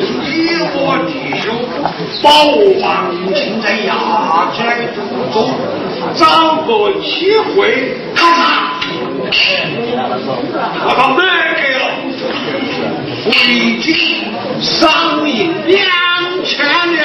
你我弟兄，把王庆在衙宅途中找个机会打他，把他卖给了，回京赏银两千两，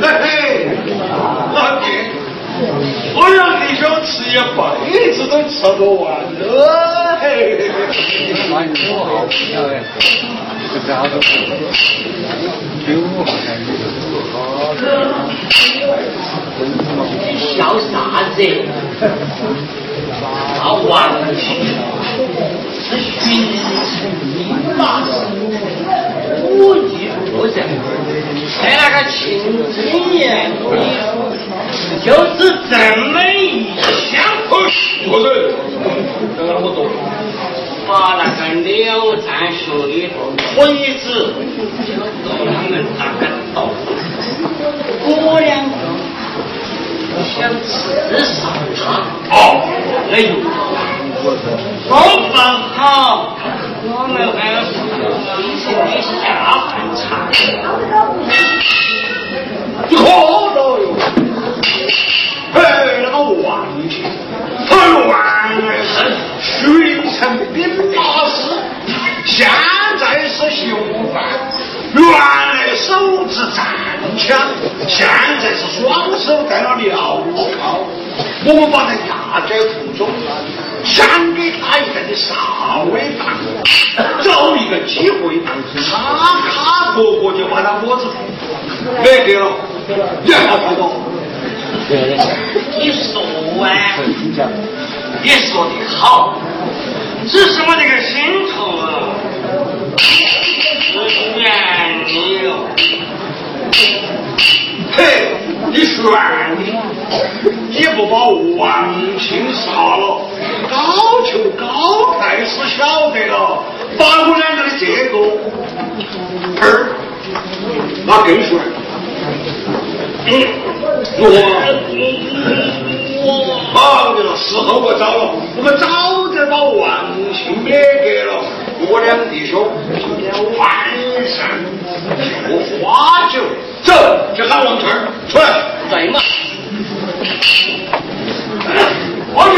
嘿嘿，老弟，我让弟兄吃一辈子都吃不完呢，嘿嘿嘿。你，笑啥子？啊，王庆是巡城大师，武艺不正，在那个清真殿里，就是这么一相嘿，不是，这个我懂。把那个刘占水鬼子都他们那个，我两个想刺杀他。哦，哎呦，说不好，我们还要一起的下饭茶。可了哟！哎，那个王庆，他原来是巡城兵马，现在是囚犯。原来手持战枪，现在是双手戴了镣铐。我们把他押在途中，想给他一个的杀威棒，找一个机会，咔咔过过就把他脖子没给了。你还看到？你说啊，你说的好，只是我这个心头啊，是怨你哟。嘿，你悬的，你不把王庆杀了，高俅高太师晓得了，把我两个的这个儿，那更悬。我好的了，时候不早了，我们早点把王庆也给了。我两弟兄晚上就花酒，走，去喊王春儿出来。对嘛？王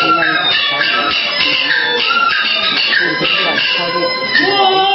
那一场操作，就是不知道操作。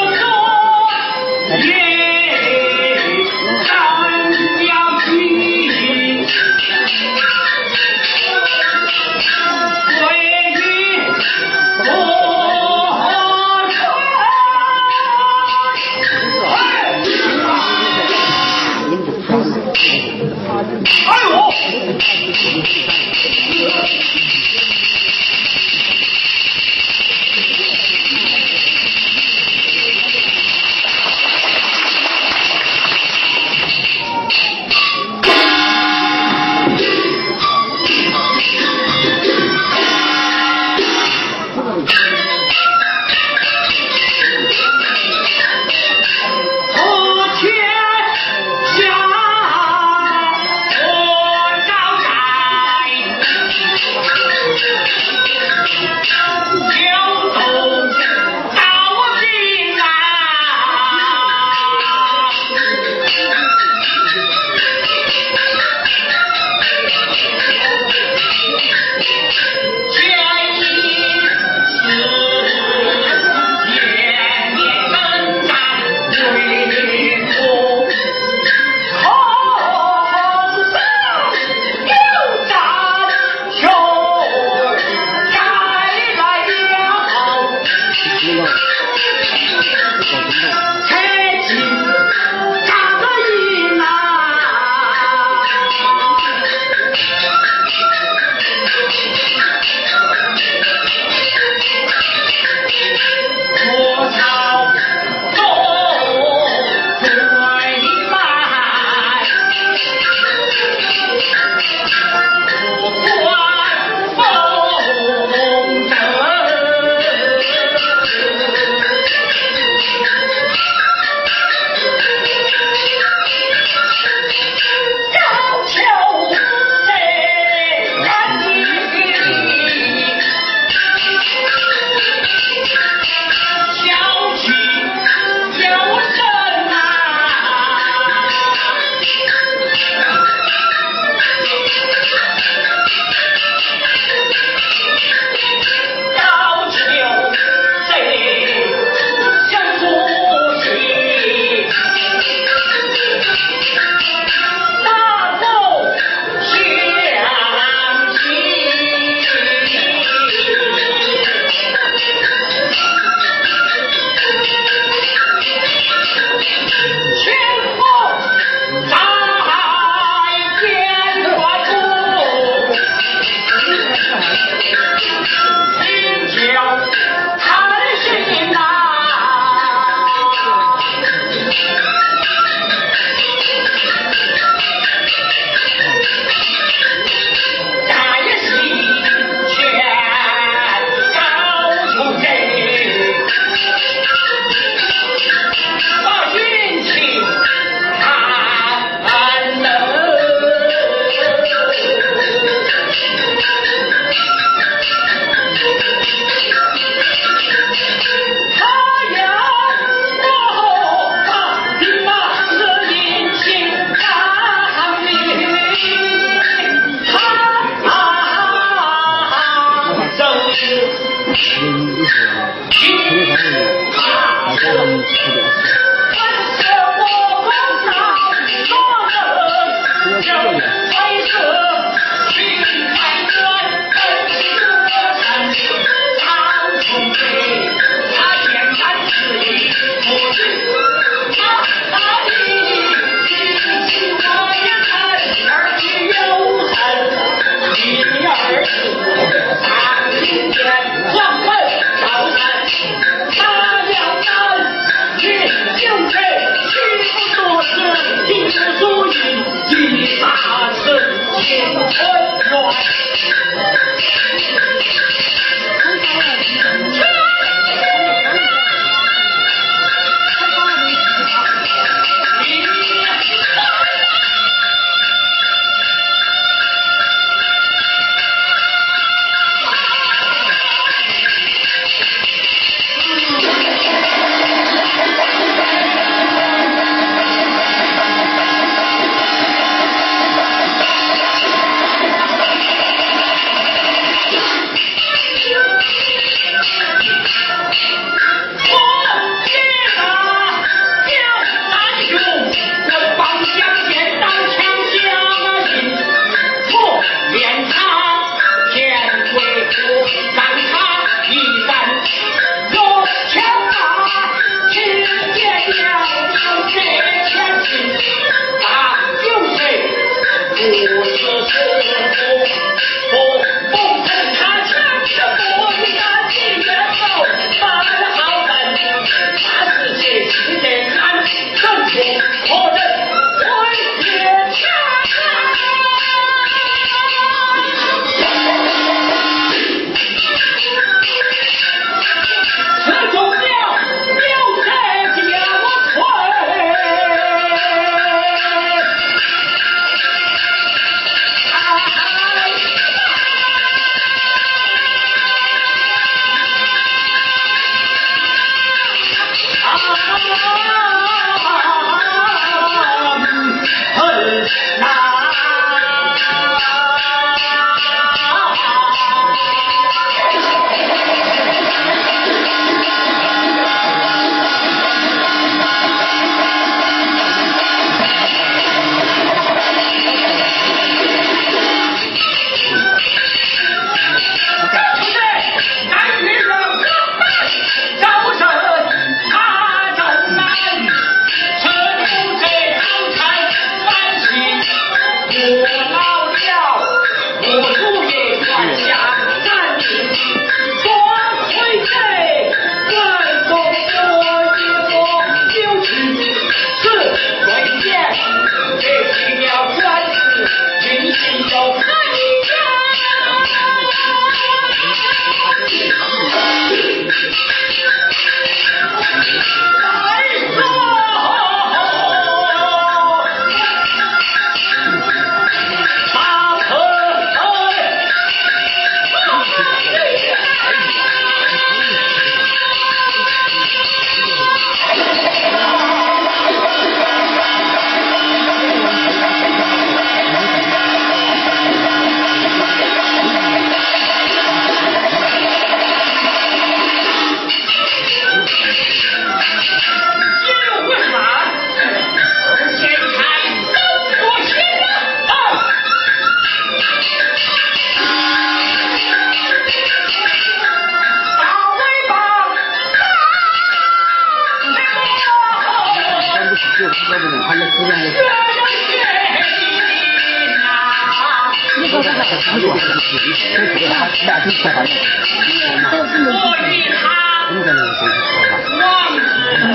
我与他。忘记了。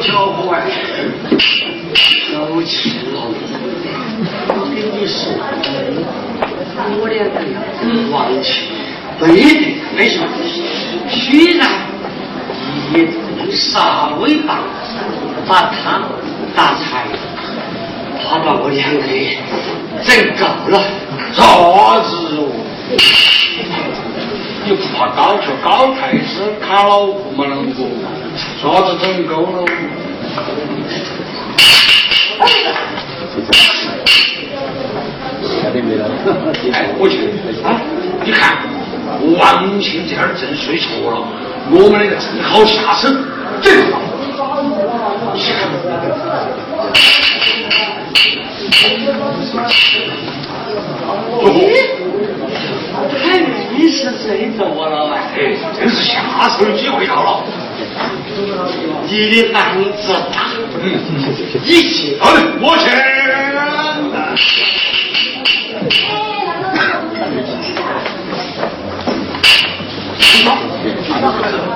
交不完收钱了我跟你说我两个要忘记不一定没错虽然你杀了我一把把他打残他把我两个整够了啥子哦你不怕高球高太子卡老婆吗？啷个？啥子整够了？哎，我去啊！你看，王庆这儿正睡着了，我们那个正好下手，走。还硬是睡着我了哎！哎，真是下手的机会到了。你的胆子大，嗯，你去。好的，我去。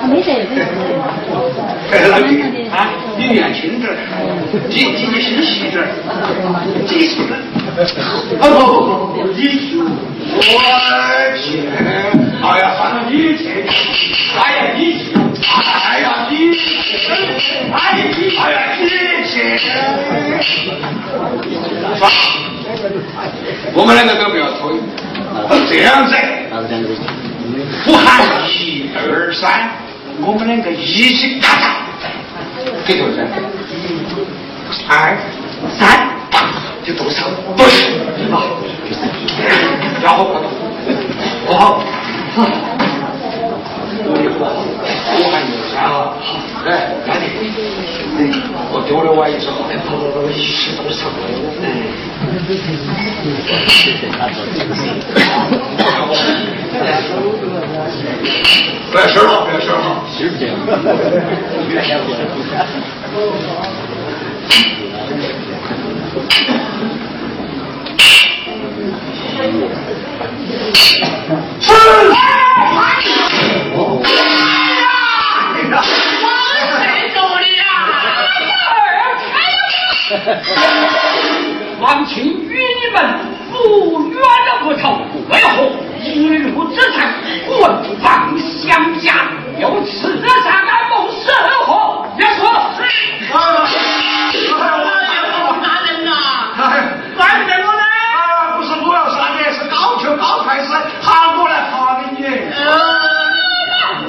没得，没得。哎，老弟啊，你年轻点，你你你心细点儿，记住了。哦不不不，你去，我去。哎呀，反正你去，哎呀你去，我们两个都不要推，这样子。不喊一二三，我们两个一起咔嚓，给多少？二三，就动手，对，啊，然后不好，我的不好，我喊一二三啊，好，来，来你，我丢了我一只，好，跑跑跑，一起动手，不要事儿了，不要事儿了，是这 王庆与你们不远了不成，为何一路之上文房相加，又刺杀俺孟十二河？也说，大人呐，怪不得我呢！啊，不是我要杀你，是高俅高太师喊我来罚给你。我